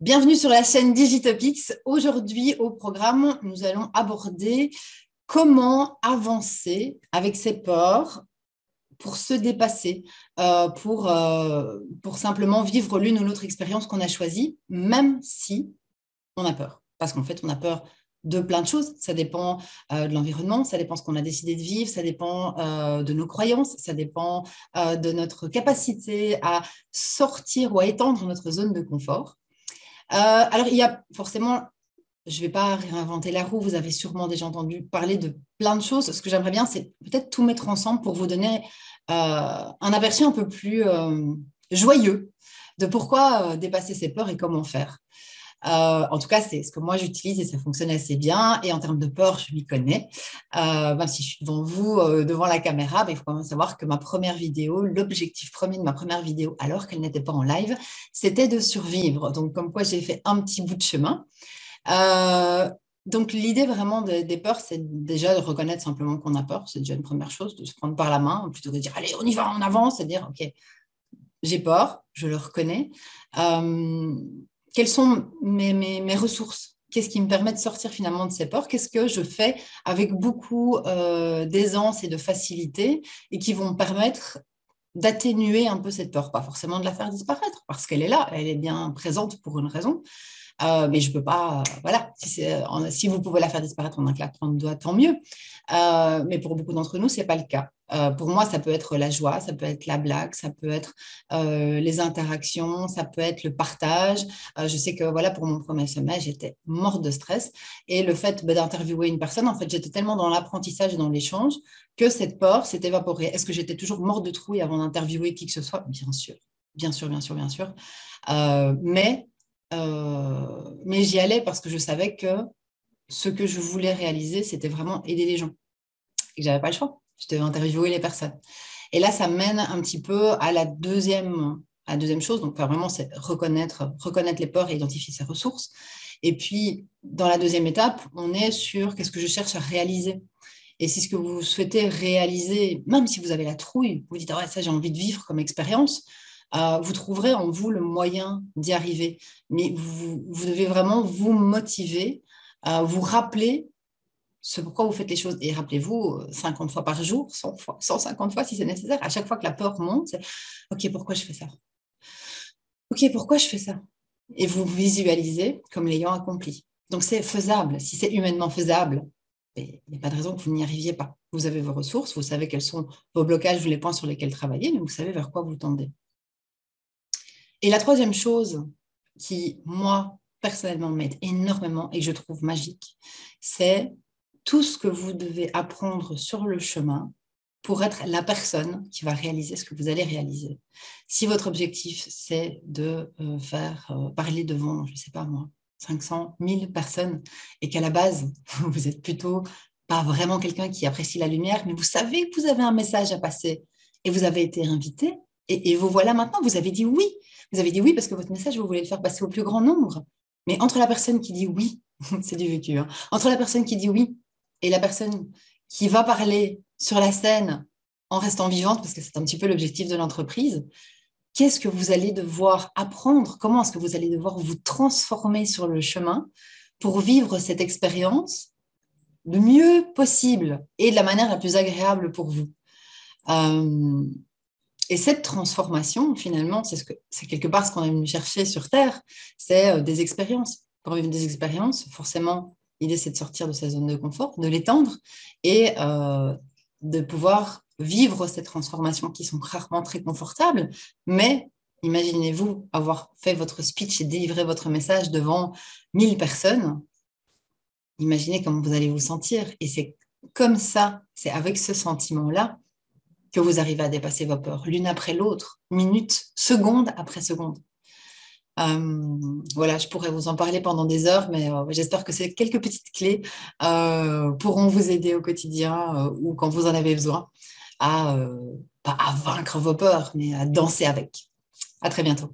Bienvenue sur la chaîne Digitopics. Aujourd'hui, au programme, nous allons aborder comment avancer avec ses peurs pour se dépasser, euh, pour, euh, pour simplement vivre l'une ou l'autre expérience qu'on a choisie, même si on a peur. Parce qu'en fait, on a peur de plein de choses. Ça dépend euh, de l'environnement, ça dépend de ce qu'on a décidé de vivre, ça dépend de nos croyances, ça dépend de notre capacité à sortir ou à étendre notre zone de confort. Alors, il y a forcément je ne vais pas réinventer la roue, vous avez sûrement déjà entendu parler de plein de choses. Ce que j'aimerais bien, c'est peut-être tout mettre ensemble pour vous donner euh, un aperçu un peu plus euh, joyeux de pourquoi euh, dépasser ses peurs et comment faire. En tout cas, c'est ce que moi j'utilise et ça fonctionne assez bien. Et en termes de peur, je m'y connais. même si je suis devant vous, devant la caméra, il faut quand même savoir que ma première vidéo, l'objectif premier de ma première vidéo, alors qu'elle n'était pas en live, c'était de survivre. Donc, comme quoi j'ai fait un petit bout de chemin. Euh, donc, l'idée vraiment des peurs, c'est déjà de reconnaître simplement qu'on a peur. C'est déjà une première chose, de se prendre par la main, plutôt que de dire allez, on y va, on avance, c'est dire ok, j'ai peur, je le reconnais. Euh, quelles sont mes, ressources? Qu'est-ce qui me permet de sortir finalement de ces peurs Qu'est-ce que je fais avec beaucoup euh, d'aisance et de facilité et qui vont me permettre d'atténuer un peu cette peur, pas forcément de la faire disparaître, parce qu'elle est là, elle est bien présente pour une raison, euh, mais je ne peux pas, voilà, si, si, vous pouvez la faire disparaître en un claquement de doigts, tant mieux. Euh, mais pour beaucoup d'entre nous, ce n'est pas le cas. Euh, pour moi, ça peut être la joie, ça peut être la blague, ça peut être les interactions, ça peut être le partage. je sais que voilà, pour mon premier sommet, j'étais morte de stress. Et le fait bah, d'interviewer une personne, en fait, j'étais tellement dans l'apprentissage et dans l'échange que cette peur s'est évaporée. Est-ce que j'étais toujours morte de trouille avant d'interviewer qui que ce soit? Bien sûr, bien sûr, bien sûr, bien sûr. mais euh, mais j'y allais parce que je savais que ce que je voulais réaliser, c'était vraiment aider les gens. Et j'avais pas le choix. Je devais interviewer les personnes. Et là, ça mène un petit peu à la deuxième, à deuxième chose. Donc, vraiment, c'est reconnaître, reconnaître les peurs et identifier ses ressources. Et puis, dans la deuxième étape, on est sur qu'est-ce que je cherche à réaliser. Et si ce que vous souhaitez réaliser, même si vous avez la trouille, vous dites, ah ouais, ça, j'ai envie de vivre comme expérience, euh, vous trouverez en vous le moyen d'y arriver. Mais vous, devez vraiment vous motiver, euh, vous rappeler ce pourquoi vous faites les choses. Et rappelez-vous, 50 fois par jour, 100 fois, 150 fois si c'est nécessaire, à chaque fois que la peur monte, c'est OK, pourquoi je fais ça? OK, pourquoi je fais ça? Et vous visualisez comme l'ayant accompli. Donc c'est faisable. Si c'est humainement faisable, il n'y a pas de raison que vous n'y arriviez pas. Vous avez vos ressources, vous savez quels sont vos blocages ou les points sur lesquels travailler, mais vous savez vers quoi vous tendez. Et la troisième chose qui, moi, personnellement, m'aide énormément et que je trouve magique, c'est tout ce que vous devez apprendre sur le chemin pour être la personne qui va réaliser ce que vous allez réaliser. Si votre objectif, c'est de euh, faire euh, parler devant, je ne sais pas moi, 500, 1000 personnes, et qu'à la base, vous êtes plutôt pas vraiment quelqu'un qui apprécie la lumière, mais vous savez que vous avez un message à passer et vous avez été invité, et, vous voilà maintenant, vous avez dit oui, vous avez dit oui parce que votre message, vous voulez le faire passer au plus grand nombre. Mais entre la personne qui dit oui, c'est du vécu, hein, entre la personne qui dit oui et la personne qui va parler sur la scène en restant vivante, parce que c'est un petit peu l'objectif de l'entreprise, qu'est-ce que vous allez devoir apprendre? Comment est-ce que vous allez devoir vous transformer sur le chemin pour vivre cette expérience le mieux possible et de la manière la plus agréable pour vous? Euh, et cette transformation, finalement, c'est ce que c'est quelque part ce qu'on venu chercher sur Terre, c'est euh, des expériences. Pour vivre des expériences, forcément, l'idée c'est de sortir de sa zone de confort, de l'étendre et euh, de pouvoir vivre ces transformations qui sont rarement très confortables, mais imaginez-vous avoir fait votre speech et délivré votre message devant 1000 personnes. Imaginez comment vous allez vous sentir. Et c'est comme ça, c'est avec ce sentiment-là que vous arrivez à dépasser vos peurs, l'une après l'autre, minute, seconde après seconde. Euh, voilà, je pourrais vous en parler pendant des heures, mais euh, j'espère que ces quelques petites clés euh, pourront vous aider au quotidien ou quand vous en avez besoin à, pas à vaincre vos peurs, mais à danser avec. À très bientôt.